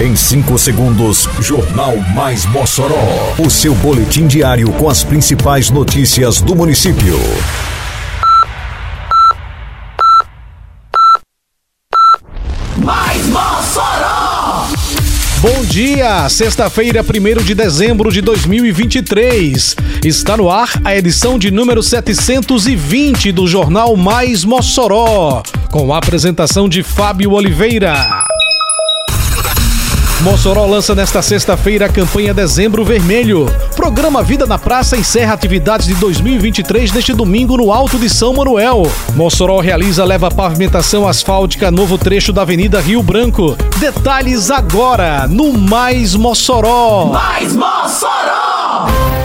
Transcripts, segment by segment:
Em 5 segundos, Jornal Mais Mossoró. O seu boletim diário com as principais notícias do município. Mais Mossoró! Bom dia, sexta-feira, 1 de dezembro de 2023. Está no ar a edição de número 720 do Jornal Mais Mossoró, com a apresentação de Fábio Oliveira. Mossoró lança nesta sexta-feira a campanha Dezembro Vermelho. Programa Vida na Praça encerra atividades de 2023 neste domingo no Alto de São Manuel. Mossoró realiza leva pavimentação asfáltica novo trecho da Avenida Rio Branco. Detalhes agora no Mais Mossoró. Mais Mossoró!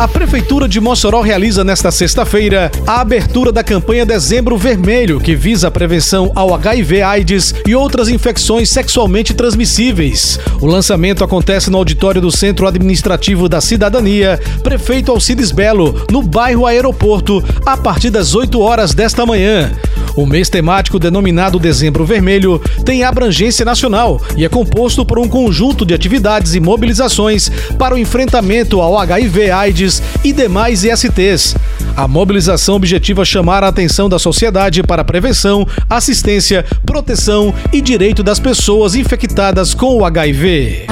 A Prefeitura de Mossoró realiza nesta sexta-feira a abertura da campanha Dezembro Vermelho, que visa a prevenção ao HIV/AIDS e outras infecções sexualmente transmissíveis. O lançamento acontece no auditório do Centro Administrativo da Cidadania, Prefeito Alcides Belo, no bairro Aeroporto, a partir das 8 horas desta manhã. O mês temático denominado Dezembro Vermelho tem abrangência nacional e é composto por um conjunto de atividades e mobilizações para o enfrentamento ao HIV/AIDS e demais ISTs. A mobilização objetiva chamar a atenção da sociedade para a prevenção, assistência, proteção e direito das pessoas infectadas com o HIV.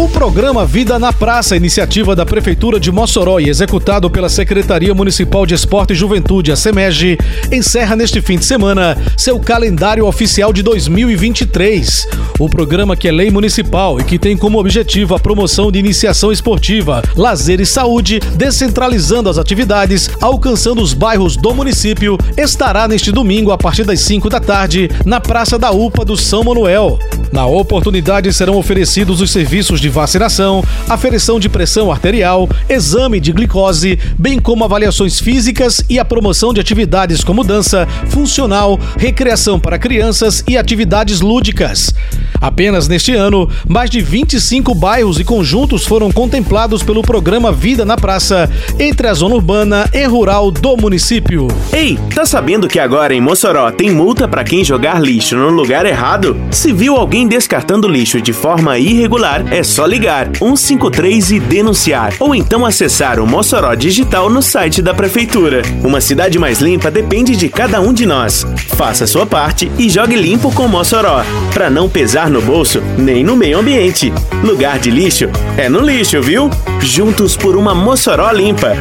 O programa Vida na Praça, iniciativa da Prefeitura de Mossoró e executado pela Secretaria Municipal de Esporte e Juventude, a SEMEG, encerra neste fim de semana seu calendário oficial de 2023. O programa que é lei municipal e que tem como objetivo a promoção de iniciação esportiva, lazer e saúde, descentralizando as atividades, alcançando os bairros do município, estará neste domingo a partir das 5 da tarde na Praça da UPA do São Manuel. Na oportunidade serão oferecidos os serviços de vacinação, aferição de pressão arterial, exame de glicose, bem como avaliações físicas e a promoção de atividades como dança, funcional, recreação para crianças e atividades lúdicas. Apenas neste ano, mais de 25 bairros e conjuntos foram contemplados pelo programa Vida na Praça, entre a zona urbana e rural do município. Ei, tá sabendo que agora em Mossoró tem multa para quem jogar lixo no lugar errado? Se viu alguém descartando lixo de forma irregular, é só ligar 153 e denunciar, ou então acessar o Mossoró Digital no site da prefeitura. Uma cidade mais limpa depende de cada um de nós. Faça sua parte e jogue limpo com Mossoró, para não pesar no bolso nem no meio ambiente. Lugar de lixo é no lixo, viu? Juntos por uma Mossoró limpa.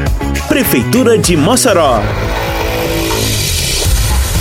Prefeitura de Mossoró.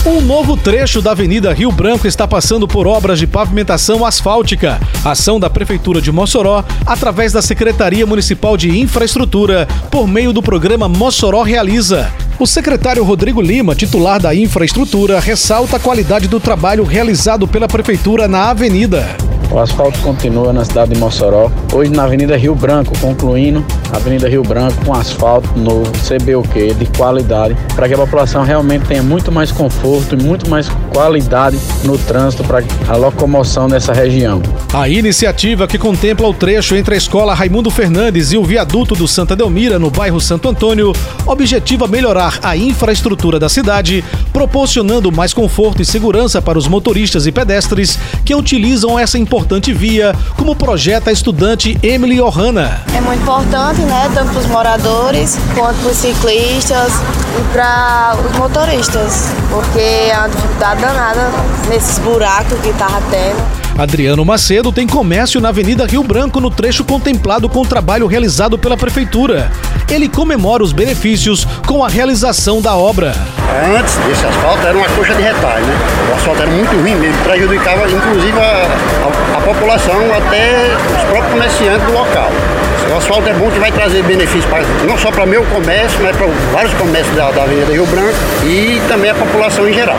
Um novo trecho da Avenida Rio Branco está passando por obras de pavimentação asfáltica. Ação da Prefeitura de Mossoró, através da Secretaria Municipal de Infraestrutura, por meio do programa Mossoró Realiza. O secretário Rodrigo Lima, titular da infraestrutura, ressalta a qualidade do trabalho realizado pela Prefeitura na avenida. O asfalto continua na cidade de Mossoró. Hoje na Avenida Rio Branco, concluindo a Avenida Rio Branco com asfalto novo, CBUQ, de qualidade, para que a população realmente tenha muito mais conforto e muito mais qualidade no trânsito para a locomoção nessa região. A iniciativa que contempla o trecho entre a Escola Raimundo Fernandes e o viaduto do Santa Delmira, no bairro Santo Antônio, objetiva melhorar a infraestrutura da cidade, proporcionando mais conforto e segurança para os motoristas e pedestres que utilizam essa importante via, como projeta a estudante Emily Ohana. É muito importante, né, tanto para os moradores quanto para os ciclistas e para os motoristas, porque é uma dificuldade danada nesses buracos que tava tendo. Adriano Macedo tem comércio na Avenida Rio Branco no trecho contemplado com o trabalho realizado pela Prefeitura. Ele comemora os benefícios com a realização da obra. Antes desse asfalto era uma coxa de retalho, né? O asfalto era muito ruim mesmo, prejudicava inclusive a, a, a população, até os próprios comerciantes do local. O asfalto é bom que vai trazer benefícios para, não só para meu comércio, mas para vários comércios da, da Avenida Rio Branco e também a população em geral.